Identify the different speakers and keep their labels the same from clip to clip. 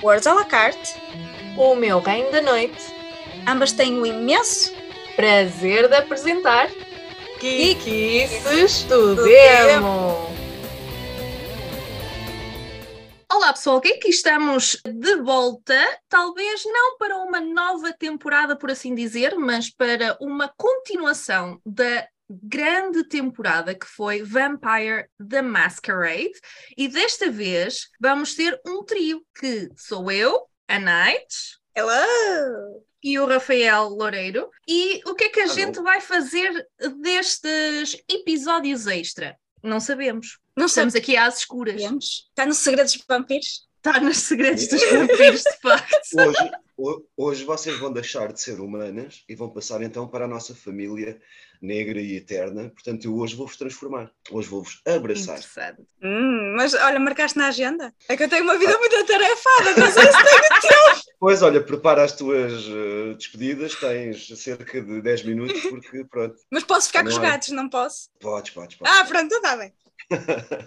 Speaker 1: Words à la carte.
Speaker 2: O meu reino da noite.
Speaker 1: Ambas têm o imenso
Speaker 2: prazer de apresentar do
Speaker 1: do
Speaker 2: Demo. Olá pessoal, que aqui estamos de volta, talvez não para uma nova temporada, por assim dizer, mas para uma continuação da grande temporada que foi Vampire the Masquerade. E desta vez vamos ter um trio que sou eu, a Night
Speaker 1: Hello!
Speaker 2: e o Rafael Loureiro. E o que é que a
Speaker 3: Alô.
Speaker 2: gente vai fazer destes episódios extra? Não sabemos.
Speaker 1: Não
Speaker 2: Estamos aqui às escuras.
Speaker 1: sabemos. Está nos segredos dos vampiros?
Speaker 2: Está nos segredos dos vampiros, de facto.
Speaker 3: Hoje, ho- hoje vocês vão deixar de ser humanas e vão passar então para a nossa família negra e eterna. Portanto, eu hoje vou-vos transformar. Hoje vou-vos abraçar.
Speaker 2: Interessante.
Speaker 1: Hum, mas olha, marcaste na agenda. É que eu tenho uma vida muito atarefada, não sei se tenho
Speaker 3: Pois, olha, prepara as tuas eh, despedidas. Tens cerca de 10 minutos, porque pronto.
Speaker 1: Mas posso ficar com os
Speaker 3: Não é.
Speaker 1: gatos, não posso?
Speaker 3: Podes, podes, podes.
Speaker 1: Ah, pronto, então está bem.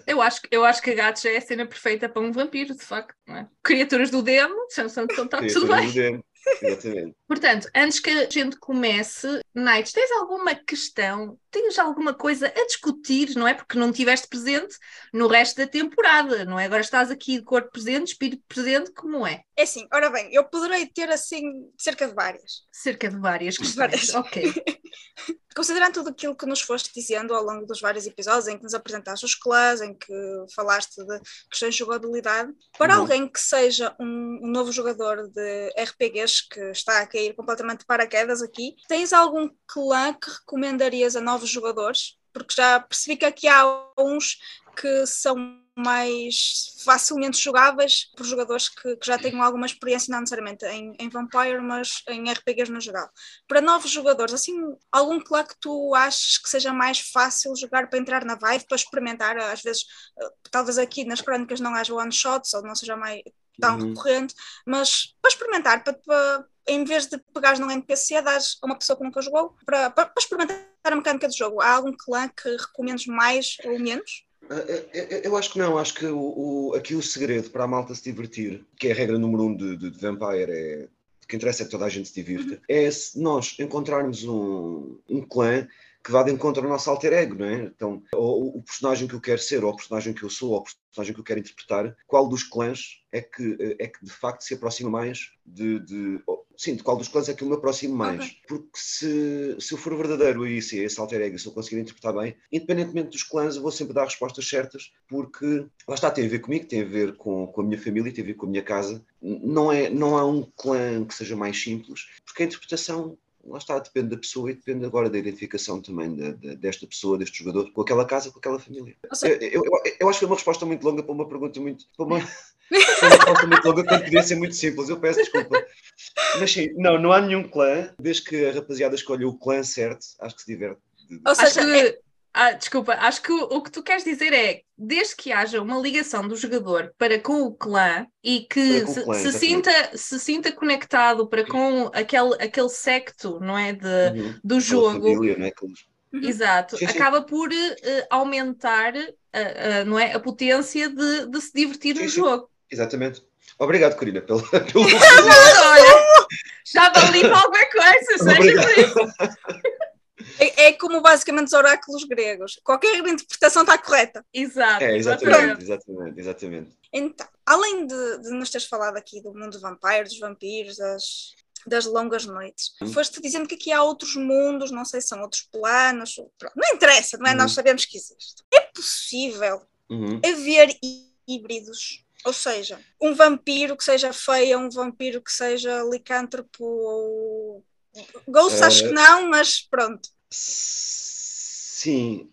Speaker 2: Eu acho, eu acho que gatos é a cena perfeita para um vampiro, de facto. Não é? Criaturas do demo, são, são, são,
Speaker 3: Queria
Speaker 2: tudo bem.
Speaker 3: do demo. Exatamente.
Speaker 2: Portanto, antes que a gente comece, Nights, tens alguma questão, tens alguma coisa a discutir, não é? Porque não estiveste presente no resto da temporada, não é? Agora estás aqui de corpo presente, espírito presente, como é?
Speaker 1: É assim, ora bem, eu poderei ter assim cerca de várias.
Speaker 2: Cerca de várias questões.
Speaker 1: Várias.
Speaker 2: Ok.
Speaker 1: Considerando tudo aquilo que nos foste dizendo ao longo dos vários episódios, em que nos apresentaste os clãs, em que falaste de questões de jogabilidade, para
Speaker 3: Uhum.
Speaker 1: alguém que seja um, um novo jogador de RPGs que está a cair completamente de paraquedas aqui, tens algum clã que recomendarias a novos jogadores? Porque já percebi que aqui há uns que são mais facilmente jogáveis por jogadores que, que já tenham alguma experiência, não necessariamente em, em Vampire, mas em RPGs no geral para novos jogadores, assim, algum clã que tu achas que seja mais fácil jogar para entrar na vibe, para experimentar, às vezes, eh, talvez aqui nas crónicas não haja one-shots, ou não seja mais tão
Speaker 3: Uhum.
Speaker 1: recorrente, mas para experimentar, para, para- em vez de pegares num NPC, dás a uma pessoa que nunca jogou, para, para, para experimentar a mecânica do jogo. Há algum clã que recomendes mais ou menos?
Speaker 3: Ah, Eu, acho que não, acho que o, o- aqui o segredo para a malta se divertir, que é a regra número um de, de, de Vampire, é o que interessa é que toda a gente se divirta, é se nós encontrarmos um, um clã que vá de encontro ao nosso alter ego, não é? Então, ou o personagem que eu quero ser, ou o personagem que eu sou, ou o personagem que eu quero interpretar, qual dos clãs é que, é que de facto se aproxima mais de. de sim, de qual dos clãs é que eu me aproximo mais? Porque se, se eu for verdadeiro a isso, e a esse alter ego, se eu conseguir interpretar bem, independentemente dos clãs, eu vou sempre dar respostas certas, porque lá está, tem a ver comigo, tem a ver com, com a minha família, tem a ver com a minha casa. Não, é, não há um clã que seja mais simples, porque a interpretação. Lá está, depende da pessoa e depende agora da identificação também da- da- desta pessoa, deste jogador, com aquela casa, com aquela família. Eu, eu- eu acho que foi uma resposta muito longa para uma pergunta muito. Para uma, para uma resposta muito longa quando podia ser muito simples. Eu peço desculpa. Mas sim, não, não há nenhum clã, desde que a rapaziada escolha o clã certo, acho que se diverte.
Speaker 1: ou
Speaker 2: Acho
Speaker 1: seja,
Speaker 2: que, ah, desculpa, acho que o, o que tu queres dizer é, desde que haja uma ligação do jogador para com o clã e que se,
Speaker 3: clã,
Speaker 2: se sinta, se sinta conectado para com aquele, aquele secto, não é, de,
Speaker 3: Uhum.
Speaker 2: do jogo,
Speaker 3: Família, é?
Speaker 1: Uhum.
Speaker 2: exato,
Speaker 3: Sim, sim.
Speaker 2: acaba por eh, aumentar ah, ah, não é, a potência de, de se divertir
Speaker 3: Sim,
Speaker 2: no
Speaker 3: sim.
Speaker 2: jogo.
Speaker 3: Exatamente. Obrigado, Corina, pelo. pelo...
Speaker 2: Olha, já vali para alguma coisa, seja por isso.
Speaker 1: é, é como basicamente os oráculos gregos. Qualquer interpretação está correta.
Speaker 2: Exato,
Speaker 3: É,
Speaker 2: exatamente.
Speaker 3: exatamente, exatamente, exatamente.
Speaker 1: Então, além de, de nos teres falado aqui do mundo vampiro, dos vampiros, das, das longas noites,
Speaker 3: Hum.
Speaker 1: foste dizendo que aqui há outros mundos, não sei se são outros planos, pronto, não interessa, não é?
Speaker 3: Hum.
Speaker 1: Nós sabemos que existe. É possível
Speaker 3: Uhum.
Speaker 1: haver hí- híbridos? Ou seja, um vampiro que seja feia, um vampiro que seja licântropo ou. Ghost,
Speaker 3: Eh,
Speaker 1: acho que não, mas pronto.
Speaker 3: Sim,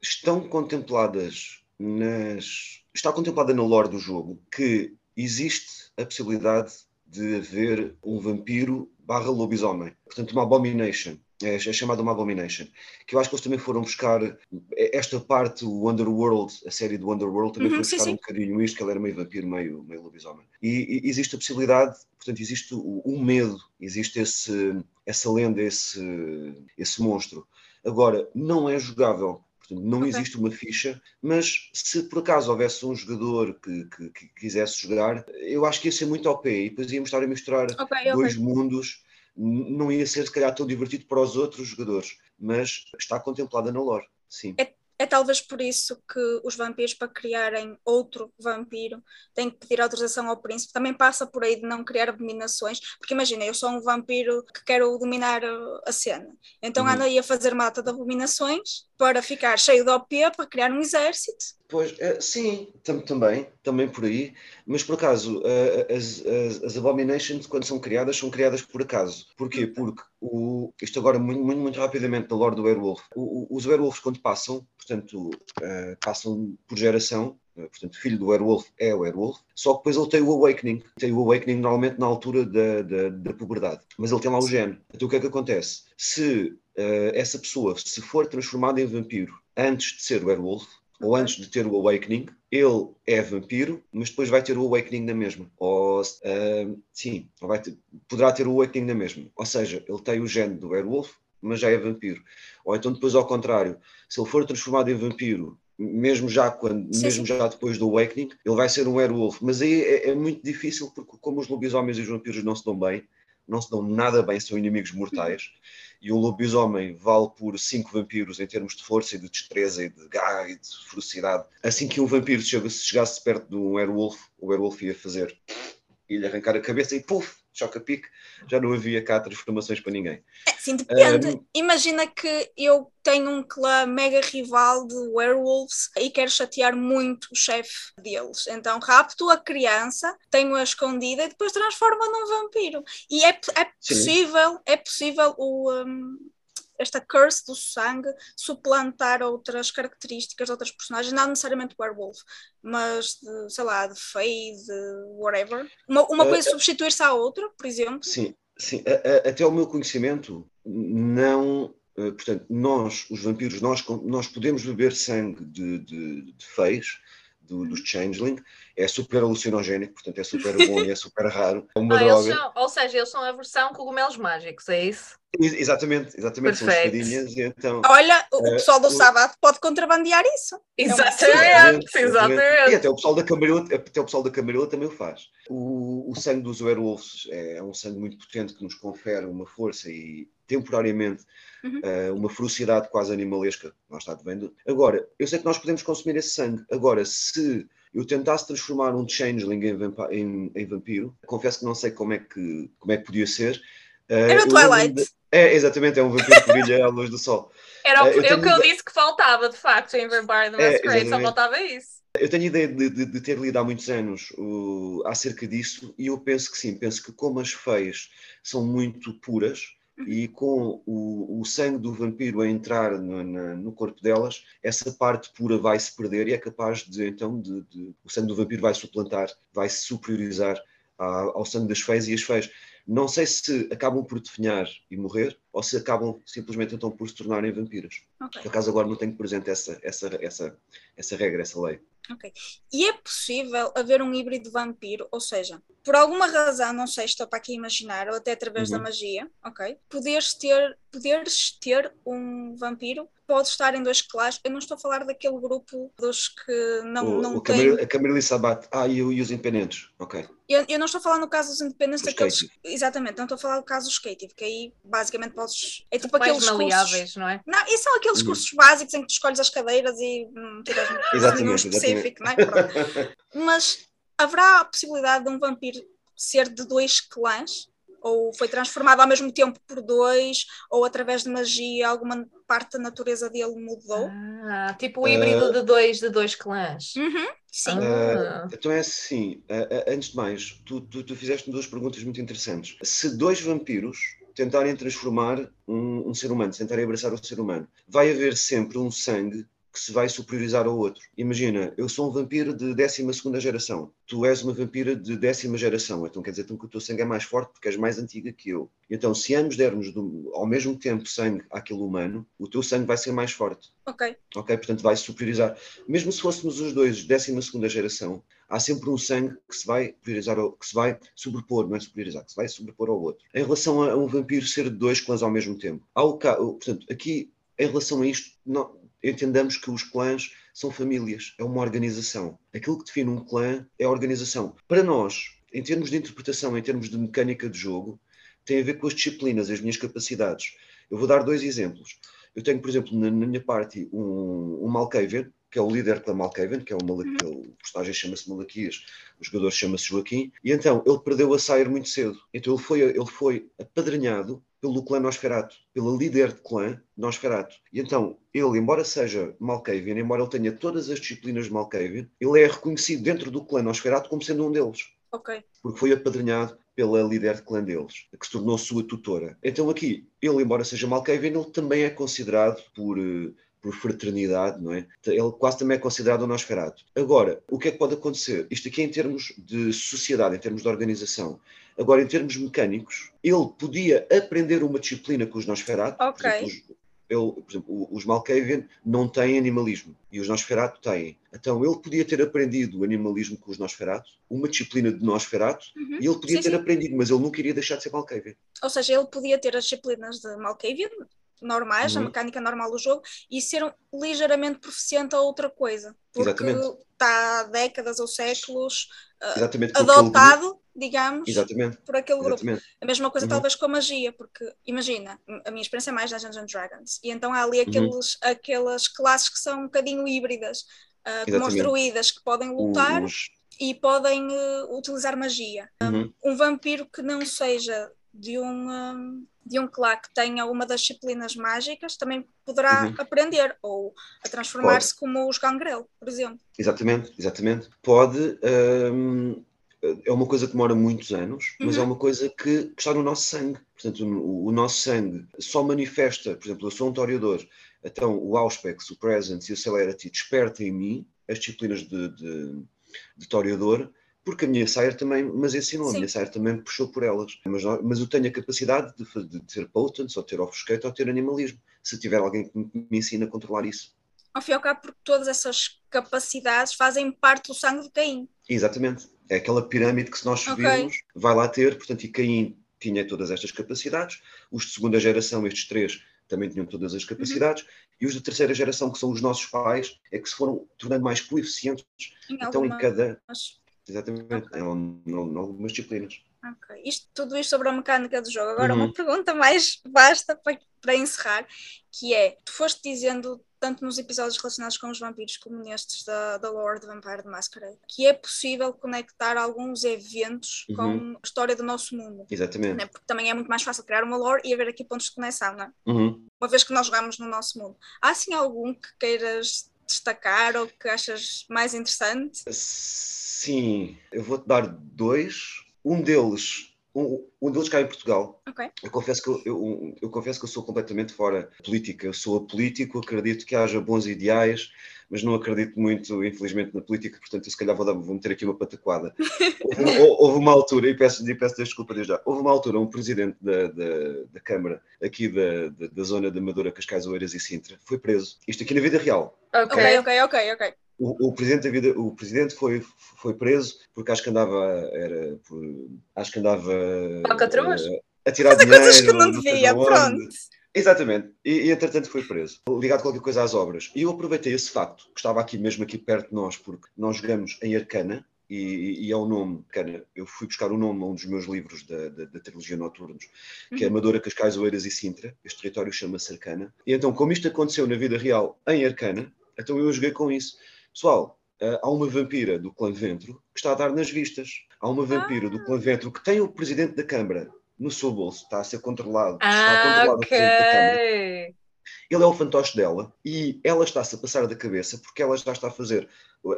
Speaker 3: estão contempladas nas. Está contemplada na lore do jogo que existe a possibilidade de haver um vampiro barra lobisomem. Portanto, uma abomination. É, é chamada uma abomination. Que eu acho que eles também foram buscar esta parte, o Underworld, a série do Underworld, também
Speaker 1: Uhum,
Speaker 3: foi
Speaker 1: sim,
Speaker 3: buscar
Speaker 1: sim.
Speaker 3: um bocadinho isto, que ele era meio vampiro, meio, meio lobisomem. E, e existe a possibilidade, portanto, existe o, o medo, existe esse, essa lenda, esse, esse monstro. Agora, não é jogável. Portanto, não okay. existe uma ficha, mas se por acaso houvesse um jogador que, que, que, quisesse jogar, eu acho que ia ser muito OP e depois íamos estar a misturar okay, dois okay. mundos. Não ia ser, se calhar, tão divertido para os outros jogadores, mas está contemplada na lore, sim.
Speaker 1: É é talvez por isso que os vampiros, para criarem outro vampiro, têm que pedir autorização ao príncipe. Também passa por aí de não criar abominações, porque imagina, eu sou um vampiro que quero dominar a cena. Então uhum. ando aí a fazer mata de abominações para ficar cheio de OP, para criar um exército.
Speaker 3: Pois, é, sim, tam, também, também por aí, mas por acaso, uh, as, as, as, Abominations, quando são criadas, são criadas por acaso. Porquê? Uhum. Porque, o, isto agora muito, muito, muito rapidamente da lore do Werewolf, o, o, os Werewolves quando passam, portanto, uh, passam por geração, uh, portanto, filho do Werewolf é o Werewolf, só que depois ele tem o Awakening, tem o Awakening normalmente na altura da, da, da puberdade, mas ele tem lá o gene. Então o que é que acontece? Se essa pessoa, se for transformada em vampiro antes de ser Werewolf, ou antes de ter o Awakening, ele é vampiro, mas depois vai ter o Awakening na mesma. Ou, uh, sim, vai ter, poderá ter o Awakening na mesma. Ou seja, ele tem o gene do Werewolf, mas já é vampiro. Ou então depois ao contrário, se ele for transformado em vampiro, mesmo já quando, sim, mesmo sim. já depois do Awakening, ele vai ser um werewolf. Mas aí é, é, muito difícil porque como os lobisomens e os vampiros não se dão bem, não se dão nada bem, são inimigos mortais e o lobisomem vale por cinco vampiros em termos de força e de destreza e de garra e de ferocidade. Assim que um vampiro chegasse perto de um werewolf, o werewolf ia fazer e lhe arrancar a cabeça e puf, choca-pique, já não havia cá transformações para ninguém.
Speaker 1: É, sim, depende. Um, Imagina que eu tenho um clã mega rival de werewolves e quero chatear muito o chefe deles. Então rapto a criança, tenho-a escondida e depois transformo-a num vampiro. E é, é possível, sim. é possível o. Um, esta curse do sangue suplantar outras características de outras personagens, não necessariamente werewolf, mas de, sei lá, de Fae, de whatever. Uma, uma uh, coisa uh, substituir-se à outra, por exemplo.
Speaker 3: Sim, sim. Uh, até o meu conhecimento, não. Eh, portanto, nós, os vampiros, nós, nós podemos beber sangue de, de, de feios, do, dos Changeling, é super alucinogénico, portanto é super bom e é super raro. É uma ah, droga.
Speaker 2: São, ou seja, eles são a versão cogumelos mágicos, é isso?
Speaker 3: Exatamente, exatamente, Perfeito. são espadinhas então...
Speaker 1: Olha, o, uh, pessoal do o... Sábado pode contrabandear isso.
Speaker 2: Exatamente, é exatamente.
Speaker 3: E até o pessoal da Camarilla, até o pessoal da Camarilla também o faz. O, o sangue dos werewolves é, é um sangue muito potente que nos confere uma força e temporariamente uhum. uh, uma ferocidade quase animalesca. Nós está vendo. Agora, eu sei que nós podemos consumir esse sangue. Agora, se eu tentasse transformar um changeling em, em, em vampiro, confesso que não sei como é que, como é que podia ser.
Speaker 1: Uh, Era o Twilight. De...
Speaker 3: É, exatamente, é um vampiro que brilha à luz do sol.
Speaker 2: Era o, eu, que eu disse que faltava, de facto, em Vampire the Masquerade, é, só faltava isso.
Speaker 3: Eu tenho ideia de, de, de, ter lido há muitos anos uh, acerca disso e eu penso que sim, penso que como as feias são muito puras, e com o, o sangue do vampiro a entrar no, na, no, corpo delas, essa parte pura vai se perder e é capaz de então de, de, o sangue do vampiro vai suplantar, vai se superiorizar ao, ao sangue das feias e as feias. Não sei se acabam por definhar e morrer ou se acabam simplesmente então por se tornarem vampiras. Okay. Por acaso agora não tenho presente essa, essa, essa, essa regra, essa lei.
Speaker 1: Ok. E é possível haver um híbrido vampiro, ou seja, por alguma razão, não sei, estou para aqui imaginar, ou até através uhum. da magia, ok? Poderes ter, poderes ter um vampiro, pode estar em dois clãs. Eu não estou a falar daquele grupo dos que não,
Speaker 3: o,
Speaker 1: não
Speaker 3: o tem... A Camarilla Sabat, ah, e, e os independentes, ok.
Speaker 1: Eu, eu, não estou a falar no caso dos independentes daqueles. Exatamente, não estou a falar do caso dos Skative, que aí basicamente podes. É tipo aqueles
Speaker 2: maleáveis, cursos. não é?
Speaker 1: Não, e são aqueles uhum. cursos básicos em que tu escolhes as cadeiras e hum, tiras um específico, não é? Mas haverá a possibilidade de um vampiro ser de dois clãs? Ou foi transformado ao mesmo tempo por dois, ou através de magia alguma parte da natureza dele mudou?
Speaker 2: Ah, tipo o híbrido uh, de, dois, de dois clãs.
Speaker 1: Uhum, sim.
Speaker 3: Uh, então é assim, uh, antes de mais, tu, tu, tu fizeste duas perguntas muito interessantes. Se dois vampiros tentarem transformar um, um, ser humano, tentarem abraçar o ser humano, vai haver sempre um sangue que se vai superiorizar ao outro. Imagina, eu sou um vampiro de 12 geração, tu és uma vampira de décima geração, então quer dizer então, que o teu sangue é mais forte porque és mais antiga que eu. Então, se ambos dermos do, ao mesmo tempo sangue àquele humano, o teu sangue vai ser mais forte.
Speaker 1: Ok.
Speaker 3: Ok, portanto vai superiorizar. Mesmo se fôssemos os dois de décima geração, há sempre um sangue que se vai priorizar, que se vai sobrepor, não é superiorizar, que se vai sobrepor ao outro. Em relação a um vampiro ser de dois clãs ao mesmo tempo, há o, portanto, aqui em relação a isto, não, entendamos que os clãs são famílias, é uma organização. Aquilo que define um clã é a organização. Para nós, em termos de interpretação, em termos de mecânica de jogo, tem a ver com as disciplinas, as minhas capacidades. Eu vou dar dois exemplos. Eu tenho, por exemplo, na, na minha party um, um Malkavian, que é o líder da Malkavian, que é o, Malak, uhum. o personagem chama-se Malaquias, o jogador chama-se Joaquim, e então ele perdeu a sair muito cedo. Então ele foi, ele foi apadrinhado pelo clã Nosferato, pela líder de clã Nosferato. E então, ele, embora seja Malkavian, embora ele tenha todas as disciplinas de Malkavian, ele é reconhecido dentro do clã Nosferato como sendo um deles.
Speaker 1: Ok.
Speaker 3: Porque foi apadrinhado pela líder de clã deles, que se tornou sua tutora. Então aqui, ele, embora seja Malkavian, ele também é considerado por, eh, por fraternidade, não é? Ele quase também é considerado um Nosferatu. Agora, o que é que pode acontecer? Isto aqui é em termos de sociedade, em termos de organização. Agora, em termos mecânicos, ele podia aprender uma disciplina com os Nosferatu.
Speaker 1: Ok.
Speaker 3: Por exemplo, os, ele, por exemplo, os Malkavian não têm animalismo e os Nosferatu têm. Então ele podia ter aprendido o animalismo com os Nosferatu, uma disciplina de Nosferatu,
Speaker 1: Uhum.
Speaker 3: e ele podia
Speaker 1: Sim,
Speaker 3: ter
Speaker 1: sim.
Speaker 3: aprendido, mas ele não queria deixar de ser Malkavian.
Speaker 1: Ou seja, ele podia ter as disciplinas de Malkavian normais, a
Speaker 3: Uhum.
Speaker 1: mecânica normal do jogo, e ser um- ligeiramente proficiente a outra coisa. Porque
Speaker 3: Exatamente.
Speaker 1: está há décadas ou séculos
Speaker 3: aquele
Speaker 1: adotado, digamos,
Speaker 3: grupo. Exatamente.
Speaker 1: por aquele grupo.
Speaker 3: Exatamente.
Speaker 1: A mesma coisa
Speaker 3: Uhum.
Speaker 1: talvez com a magia, porque imagina, a minha experiência é mais Dungeons and Dragons, e então há ali
Speaker 3: Uhum.
Speaker 1: aqueles, aquelas classes que são um bocadinho híbridas, como os
Speaker 3: Exatamente.
Speaker 1: druidas que podem lutar
Speaker 3: Os,
Speaker 1: e podem eh, utilizar magia.
Speaker 3: uhum.
Speaker 1: Um vampiro que não seja de um, de um clã que tenha uma das disciplinas mágicas também poderá
Speaker 3: Uhum.
Speaker 1: aprender ou a transformar-se como os gangrel, por exemplo.
Speaker 3: Exatamente, exatamente. Pode. hum, é uma coisa que demora muitos anos, mas é
Speaker 1: Uhum.
Speaker 3: uma coisa que, que está no nosso sangue. Portanto, o, o nosso sangue só manifesta, por exemplo, eu sou um toreador, então o Auspex, o Presence e o Celerity despertam em mim as disciplinas de, de, de toreador, porque a minha Sire também mas ensinou, a
Speaker 1: Sim.
Speaker 3: minha Sire também puxou por elas. Mas, mas eu tenho a capacidade de, de ter potence, ou ter ofuscate, ou ter animalismo, se tiver alguém que me, me ensina a controlar isso.
Speaker 1: Ao fim e ao cabo, porque todas essas capacidades fazem parte do sangue de Caim.
Speaker 3: Exatamente. É aquela pirâmide que se nós subirmos, vai lá ter, portanto, e Caim tinha todas estas capacidades, os de segunda geração, estes três, também tinham todas as capacidades,
Speaker 1: Uhum.
Speaker 3: e os de terceira geração, que são os nossos pais, é que se foram tornando mais coeficientes,
Speaker 1: Em
Speaker 3: então em cada, exatamente, em, em, em algumas disciplinas.
Speaker 1: Ok. Isto, tudo isto sobre a mecânica do jogo. Agora,
Speaker 3: Uhum.
Speaker 1: uma pergunta mais vasta para, para encerrar, que é, tu foste dizendo, tanto nos episódios relacionados com os vampiros como nestes da, da lore de Vampire the Masquerade, que é possível conectar alguns eventos com
Speaker 3: Uhum.
Speaker 1: a história do nosso mundo.
Speaker 3: Exatamente.
Speaker 1: né? Porque também é muito mais fácil criar uma lore e haver aqui pontos de conexão, não é?
Speaker 3: Uhum.
Speaker 1: Uma vez que nós jogamos no nosso mundo. Há assim algum que queiras destacar ou que achas mais interessante?
Speaker 3: Sim, eu vou-te dar dois. Um deles, um, um deles cá em Portugal.
Speaker 1: Ok.
Speaker 3: Eu confesso, que eu, eu, eu confesso que eu sou completamente fora de política. Eu sou apolítico, acredito que haja bons ideais, mas não acredito muito, infelizmente, na política, portanto, eu se calhar vou, dar, vou meter aqui uma pataquada. Houve, uma- houve uma altura, e peço, e peço desculpa desde já, houve uma altura, um presidente da, da, da Câmara, aqui da, da, da zona da Amadora, Cascais, Oeiras e Sintra, foi preso. Isto aqui na vida real.
Speaker 2: Ok.
Speaker 1: Ok, ok, ok, ok.
Speaker 3: O, o presidente da vida, o presidente foi, foi preso porque acho que andava, era, por, acho que andava
Speaker 2: Falcatruas?
Speaker 3: eh, a tirar dinheiro.
Speaker 1: coisas que não devia, pronto.
Speaker 3: Exatamente, e, e entretanto foi preso, ligado qualquer coisa às obras. E eu aproveitei esse facto, que estava aqui mesmo aqui perto de nós, porque nós jogamos em Arcana, e, e é o nome, Arcana, eu fui buscar o nome a um dos meus livros da, da, da trilogia Noturnos, que é
Speaker 1: Uhum.
Speaker 3: Amadora, Cascais, Oeiras e Sintra, este território chama-se Arcana. E então, como isto aconteceu na vida real em Arcana, então eu joguei com isso. Pessoal, eh, há uma vampira do clã Ventro que está a dar nas vistas. Há uma vampira do clã Ventro que tem o presidente da Câmara no seu bolso, está a ser controlado. está a
Speaker 2: Ah,
Speaker 3: controlar o presidente da Câmara. Ele é o fantoche dela e ela está-se a passar da cabeça porque ela já está a fazer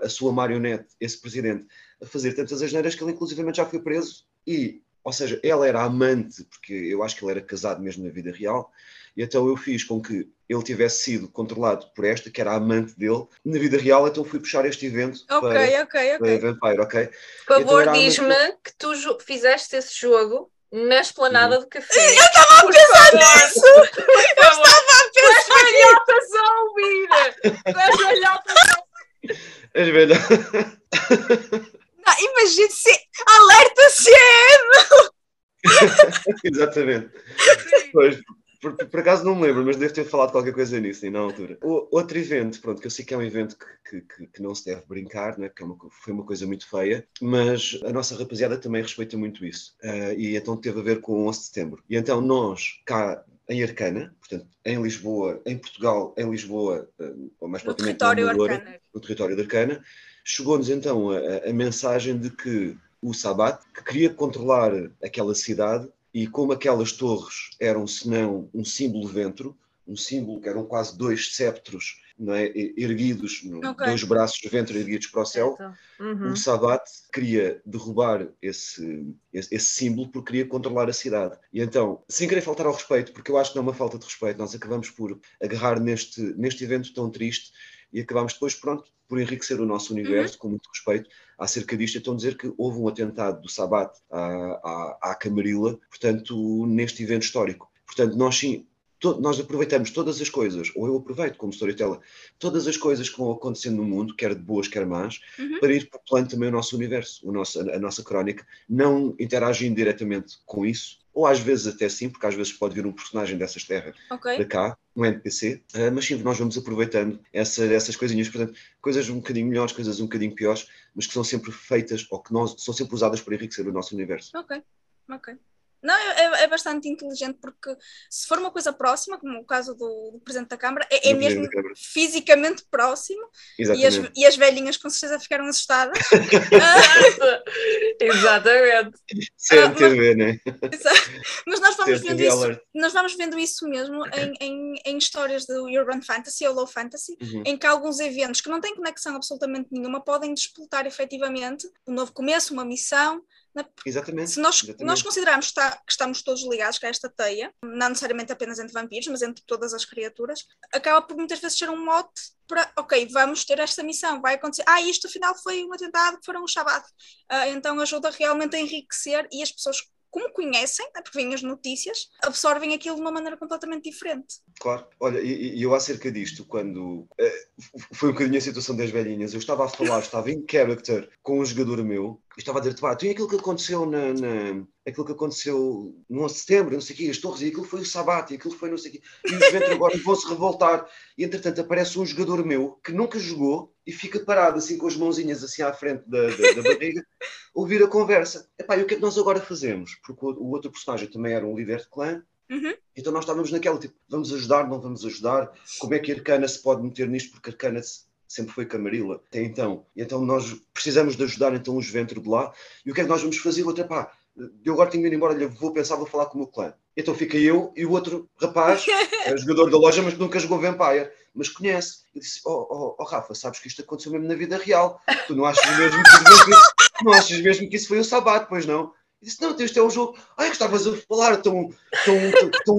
Speaker 3: a sua marionete, esse presidente, a fazer tantas asneiras que ele inclusivamente já foi preso e, ou seja, ela era amante, porque eu acho que ele era casado mesmo na vida real, e então eu fiz com que ele tivesse sido controlado por esta, que era a amante dele, na vida real, então fui puxar este evento
Speaker 1: Ok,
Speaker 3: para,
Speaker 1: ok,
Speaker 3: para
Speaker 1: ok.
Speaker 3: Vampire, ok?
Speaker 2: Por
Speaker 3: Então
Speaker 2: favor,
Speaker 3: a
Speaker 2: diz-me que tu fizeste esse jogo na esplanada do café.
Speaker 1: Eu estava a pensar nisso!
Speaker 2: Eu estava a pensar nisso! velhotas a ouvir! As velhotas a
Speaker 3: As.
Speaker 1: Não, imagine se alerta cedo!
Speaker 3: Exatamente. Pois, por, por, acaso não me lembro, mas devo ter falado qualquer coisa nisso na altura. O, outro evento, pronto, que eu sei que é um evento que, que, que não se deve brincar, né, porque é uma, foi uma coisa muito feia, mas a nossa rapaziada também respeita muito isso. Uh, e então teve a ver com o 11 de setembro. E então nós, cá em Arcana, portanto, em Lisboa, em Portugal, em Lisboa, uh, ou mais propriamente no território, Arcana. no território de Arcana, chegou-nos então a, a mensagem de que o Sabat, que queria controlar aquela cidade, e como aquelas torres eram, senão, um símbolo ventro, um símbolo que eram quase dois sceptros é, erguidos, okay. dois braços de ventro erguidos para o céu, uhum. o Sabat queria derrubar esse, esse, esse, símbolo porque queria controlar a cidade. E então, sem querer faltar ao respeito, porque eu acho que não é uma falta de respeito, nós acabamos por agarrar neste, neste evento tão triste e acabámos depois, pronto, por enriquecer o nosso universo, uhum. com muito respeito, acerca disto. Então, dizer que houve um atentado do Sabat à, à, à Camarilla, portanto, neste evento histórico. Portanto, nós sim, nós aproveitamos todas as coisas, ou eu aproveito como storyteller, todas as coisas que vão acontecendo no mundo, quer de boas, quer más, uhum. para ir populando também o nosso universo, o nosso, a, a nossa crónica, não interagindo diretamente com isso, ou às vezes até sim, porque às vezes pode vir um personagem dessas terras okay. para cá, um NPC, uh, ah, mas sim, nós vamos aproveitando essa, essas coisinhas, portanto, coisas um bocadinho melhores, coisas um bocadinho piores, mas que são sempre feitas ou que nós, são sempre usadas para enriquecer o nosso universo.
Speaker 1: Ok, ok. Não, é, é, é, bastante inteligente porque se for uma coisa próxima, como o caso do, do Presidente da Câmara, é, é mesmo fisicamente próximo e as, e as, velhinhas com certeza ficaram assustadas.
Speaker 2: Exatamente.
Speaker 3: Sem uh, ver, né?
Speaker 1: Mas nós vamos, vendo isso, nós vamos vendo isso mesmo em, em, em histórias do Urban Fantasy ou Low Fantasy, uhum. em que alguns eventos que não têm conexão absolutamente nenhuma podem disputar efetivamente um novo começo, uma missão
Speaker 3: Exatamente.
Speaker 1: Se nós,
Speaker 3: exatamente.
Speaker 1: nós considerarmos que, está, que, estamos todos ligados a esta teia, não necessariamente apenas entre vampiros, mas entre todas as criaturas, acaba por muitas vezes ser um mote para, ok, vamos ter esta missão, vai acontecer. Ah, isto afinal foi um atentado, foram um Shabbat. Uh, então ajuda realmente a enriquecer e as pessoas como conhecem, né, porque vêm as notícias, absorvem aquilo de uma maneira completamente diferente.
Speaker 3: Claro, olha, e, e eu acerca disto, quando uh, foi um bocadinho a situação das velhinhas, eu estava a falar, estava em character com um jogador meu, estava a dizer, pá, tem aquilo que aconteceu na, na, aquilo que aconteceu no 11 de setembro, não sei o quê, as torres, e aquilo foi o Sabat, e aquilo foi não sei o quê, e os ventos agora vão-se revoltar, e entretanto aparece um jogador meu que nunca jogou e fica parado assim com as mãozinhas assim à frente da, da, da barriga, ouvir a conversa. Epá, e o que é que nós agora fazemos? Porque o, o outro personagem também era um líder de clã, Uhum. Então nós estávamos naquela, tipo, vamos ajudar, não vamos ajudar? Como é que a Arcana se pode meter nisto? Porque a Arcana sempre foi Camarilla até então. E então nós precisamos de ajudar então os ventre de lá. E o que é que nós vamos fazer? Outra, pá, eu agora tenho de ir embora, olha, vou pensar, vou falar com o meu clã. Então fica eu e o outro rapaz, é jogador da loja, mas que nunca jogou Vampire, mas conhece. Eu disse, oh, oh, oh, Rafa, sabes que isto aconteceu mesmo na vida real. Tu não achas mesmo que, isso, não achas mesmo que isso foi o Sabato, pois não? Disse, não, este é um jogo. Ai, estavas a falar tão, tão, tão, tão tão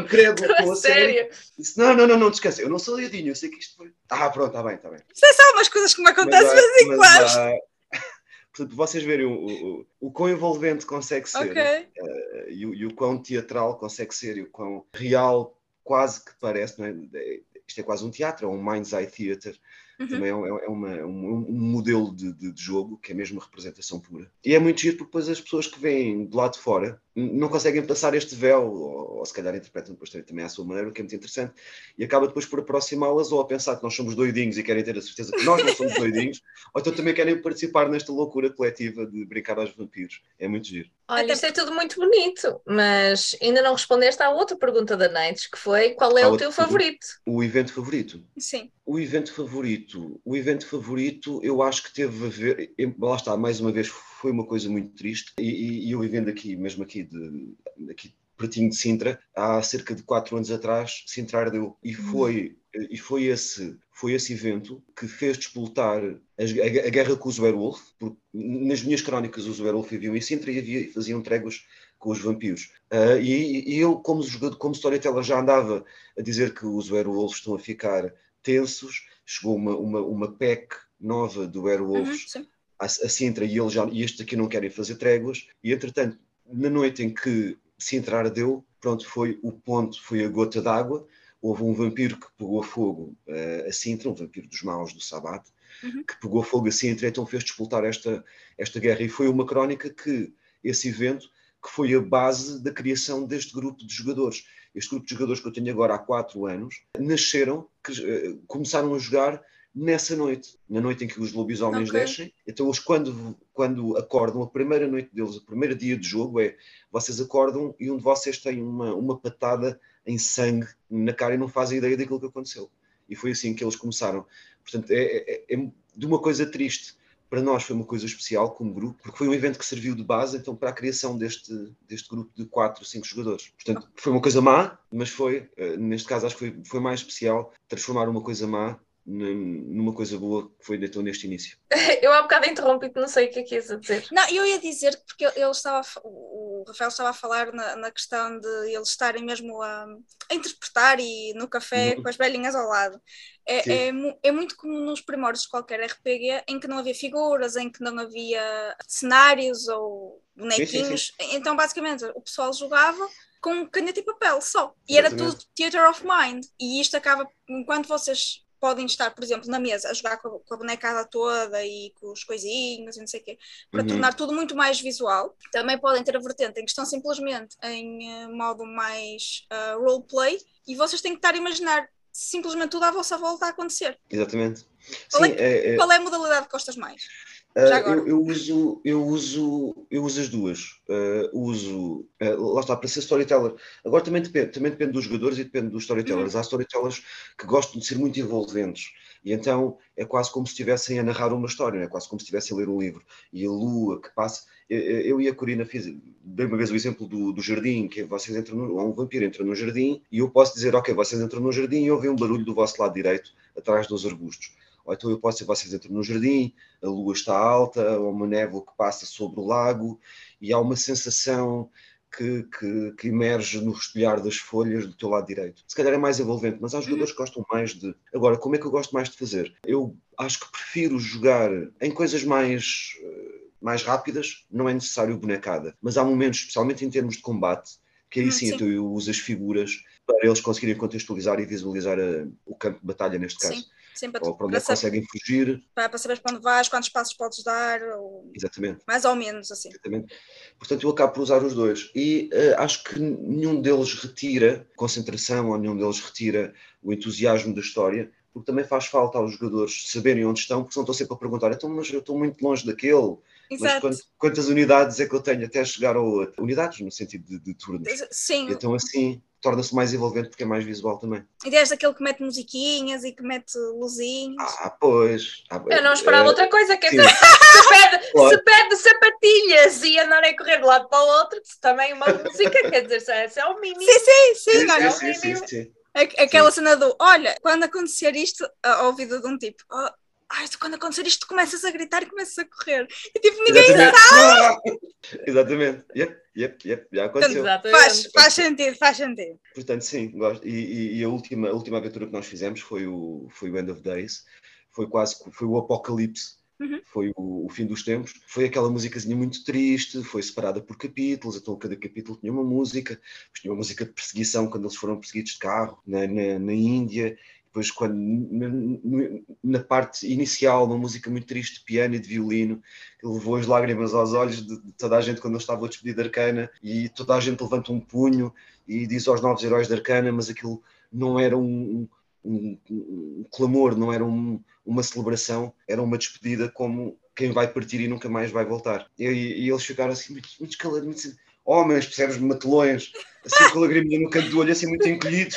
Speaker 3: incrédulo, tão a sério. Disse, não, não, não, não, descansa. Eu não sou liadinho, eu sei que isto foi. Ah, pronto, está bem, está bem.
Speaker 1: Isso é só umas coisas que me acontecem de vez em quando.
Speaker 3: Portanto, vocês verem o, o, o quão envolvente consegue ser okay. uh, e, e, o quão teatral consegue ser e o quão real quase que parece, não é? Isto é quase um teatro, é um mind's eye theater Uhum. Também é, é, uma, é um, um, modelo de, de, de, jogo que é mesmo representação pura. E é muito giro porque depois as pessoas que vêm do lado de fora não conseguem passar este véu, ou, ou se calhar interpretam depois também à sua maneira, o que é muito interessante, e acaba depois por aproximá-las ou a pensar que nós somos doidinhos e querem ter a certeza que nós não somos doidinhos, ou então também querem participar nesta loucura coletiva de brincar aos vampiros. É muito giro.
Speaker 2: Olha, isto é tudo muito bonito, mas ainda não respondeste à outra pergunta da Nights, que foi qual é o teu favorito?
Speaker 3: O evento favorito?
Speaker 1: Sim.
Speaker 3: O evento favorito, o evento favorito, eu acho que teve a ver, lá está, mais uma vez, foi uma coisa muito triste, e, e eu vivendo aqui, mesmo aqui, de, aqui pertinho de Sintra, há cerca de quatro anos atrás, Sintra ardeu, e uhum. foi, e foi esse foi esse evento que fez despoltar a, a, a guerra com os werewolf, porque nas minhas crónicas os werewolf viviam em Sintra e havia, faziam tréguas com os vampiros. Uh, e, e, eu, como jogador, como storyteller, já andava a dizer que os werewolves estão a ficar tensos. Chegou uma, uma, uma PEC nova do Werewolves uhum, a, a Sintra e, eles já, e estes aqui não querem fazer tréguas. E entretanto, na noite em que Sintra ardeu, pronto, foi o ponto, foi a gota d'água. Houve um vampiro que pegou fogo uh, a Sintra, um vampiro dos maus do Sabat, uhum. que pegou fogo a Sintra, então fez despoltar esta, esta guerra. E foi uma crónica que esse evento que foi a base da criação deste grupo de jogadores. Este grupo de jogadores que eu tenho agora há quatro anos nasceram, que, uh, começaram a jogar nessa noite, na noite em que os lobisomens okay. descem. Então, eles, quando, quando acordam, a primeira noite deles, o primeiro dia de jogo é vocês acordam e um de vocês tem uma, uma patada em sangue na cara e não fazem ideia daquilo que aconteceu. E foi assim que eles começaram. Portanto, é, é, é de uma coisa triste para nós foi uma coisa especial como grupo, porque foi um evento que serviu de base então para a criação deste, deste grupo de 4, 5 jogadores. Portanto, foi uma coisa má, mas foi, eh, neste caso, acho que foi, foi mais especial transformar uma coisa má numa coisa boa que foi então neste início.
Speaker 2: Eu há bocado interrompi-te, não sei o que é que ias dizer.
Speaker 1: Não, eu ia dizer que porque ele estava, o Rafael estava a falar na, na questão de eles estarem mesmo a, a interpretar e no café uhum. com as velhinhas ao lado. É, é, é, muito comum nos primórdios de qualquer RPG em que não havia figuras, em que não havia cenários ou bonequinhos. Sim, sim, sim. Então, basicamente, o pessoal jogava com caneta e papel só. E Exatamente. era tudo theater of mind. E isto acaba, enquanto vocês podem estar, por exemplo, na mesa a jogar com a, com a bonecada toda e com os coisinhos e não sei o quê, para uhum. tornar tudo muito mais visual. Também podem ter a vertente em que estão simplesmente em uh, modo mais uh, roleplay e vocês têm que estar a imaginar simplesmente tudo à vossa volta a acontecer.
Speaker 3: Exatamente.
Speaker 1: Qual, Sim, é, é, é... qual é a modalidade que gostas mais?
Speaker 3: Uh, eu, eu, uso, eu, uso, eu uso as duas. Uh, uso, uh, lá está, para ser storyteller. Agora também depende, também depende dos jogadores e depende dos storytellers. Uhum. Há storytellers que gostam de ser muito envolventes e então é quase como se estivessem a narrar uma história, é quase como se estivessem a ler um livro. E a lua que passa. Eu e a Corina fiz, dei uma vez o exemplo do, do jardim, que vocês entram no, um vampiro entra no jardim e eu posso dizer, ok, vocês entram no jardim e ouvem um barulho do vosso lado direito, atrás dos arbustos ou então eu posso ser vocês entram no jardim, a lua está alta, ou uma névoa que passa sobre o lago, e há uma sensação que, que, que, emerge no restolhar das folhas do teu lado direito. Se calhar é mais envolvente, mas há jogadores que gostam mais de. Agora, como é que eu gosto mais de fazer? Eu acho que prefiro jogar em coisas mais, mais rápidas, não é necessário bonecada, mas há momentos, especialmente em termos de combate, que aí hum, sim, sim. Então eu uso as figuras para eles conseguirem contextualizar e visualizar a, o campo de batalha neste caso. Sim. Sim, para, ou para onde é que conseguem fugir.
Speaker 1: Para, para saber para onde vais, quantos passos podes dar. Ou...
Speaker 3: Exatamente.
Speaker 1: Mais ou menos assim.
Speaker 3: Exatamente. Portanto, eu acabo por usar os dois. E uh, acho que nenhum deles retira concentração ou nenhum deles retira o entusiasmo da história, porque também faz falta aos jogadores saberem onde estão, porque senão estão sempre a perguntar, então, mas eu estou muito longe daquele. Exato. Mas quantas unidades é que eu tenho até chegar ao outro? Unidades no sentido de, de turnos.
Speaker 1: Sim.
Speaker 3: Então assim torna-se mais envolvente porque é mais visual também.
Speaker 1: E desde aquele que mete musiquinhas e que mete luzinhos.
Speaker 3: Ah, pois. Ah,
Speaker 2: eu não esperava é, outra coisa, dizer, se pede, claro. se pede sapatilhas e andar a correr de um lado para o outro, também uma música, quer dizer, isso é o mínimo.
Speaker 1: Sim, sim, sim. sim,
Speaker 3: olha, sim, sim, sim, sim.
Speaker 1: Aquela cena do, olha, quando acontecer isto, ao ouvido de um tipo, oh, ai, quando acontecer isto, começas a gritar e começas a correr. E tipo, ninguém
Speaker 3: Exatamente.
Speaker 1: sabe.
Speaker 3: Exatamente. Yep, yep, yep. Já aconteceu.
Speaker 1: Faz, faz sentido, faz sentido.
Speaker 3: Portanto, sim, gosto. E, e, a, última, a última aventura que nós fizemos foi o, foi o End of Days. Foi quase foi o apocalipse. Uhum. Foi o, o, fim dos tempos. Foi aquela musicazinha muito triste, foi separada por capítulos, então cada capítulo tinha uma música. Tinha uma música de perseguição quando eles foram perseguidos de carro na, na, na Índia depois quando na, parte inicial uma música muito triste de piano e de violino que levou as lágrimas aos olhos de, toda a gente quando eu estava a despedir de Arcana e toda a gente levanta um punho e diz aos novos heróis de Arcana mas aquilo não era um, um, um clamor, não era um, uma celebração, era uma despedida como quem vai partir e nunca mais vai voltar. E, e eles ficaram assim muito, muito calados, muito assim, homens, percebes, matelões assim com lagriminha no canto do olho assim muito encolhidos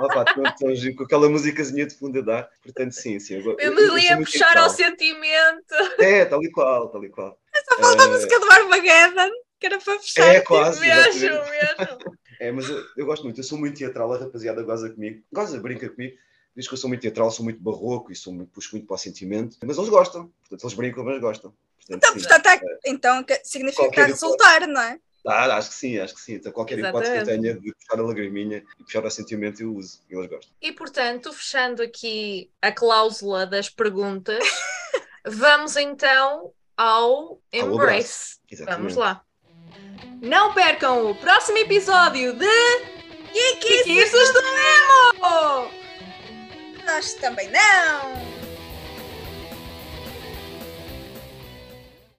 Speaker 3: Opa, com aquela musicazinha de fundo a dar. Portanto, sim, sim.
Speaker 2: Eu, eu, eu ali a puxar ao sentimento.
Speaker 3: É, tal e qual, tal e qual.
Speaker 1: Só falta a música do Armageddon, que era para fechar.
Speaker 3: É, quase.
Speaker 2: Mesmo, mesmo.
Speaker 3: É, mas eu, eu, gosto muito, eu sou muito teatral, a rapaziada goza comigo, goza, brinca comigo. Diz que eu sou muito teatral, sou muito barroco e sou muito, puxo muito para o sentimento, mas eles gostam, portanto eles brincam, mas gostam.
Speaker 1: Portanto, então, sim, portanto, é, então significa que resultar, não é?
Speaker 3: Ah, acho que sim, acho que sim. Então, qualquer Exatamente. hipótese que eu tenha de puxar a lagriminha e puxar o sentimento, eu uso e eles gostam.
Speaker 2: E portanto, fechando aqui a cláusula das perguntas, vamos então ao Embrace. Ao vamos lá. Não percam o próximo episódio de
Speaker 1: Geekices do Emo! Nós também não!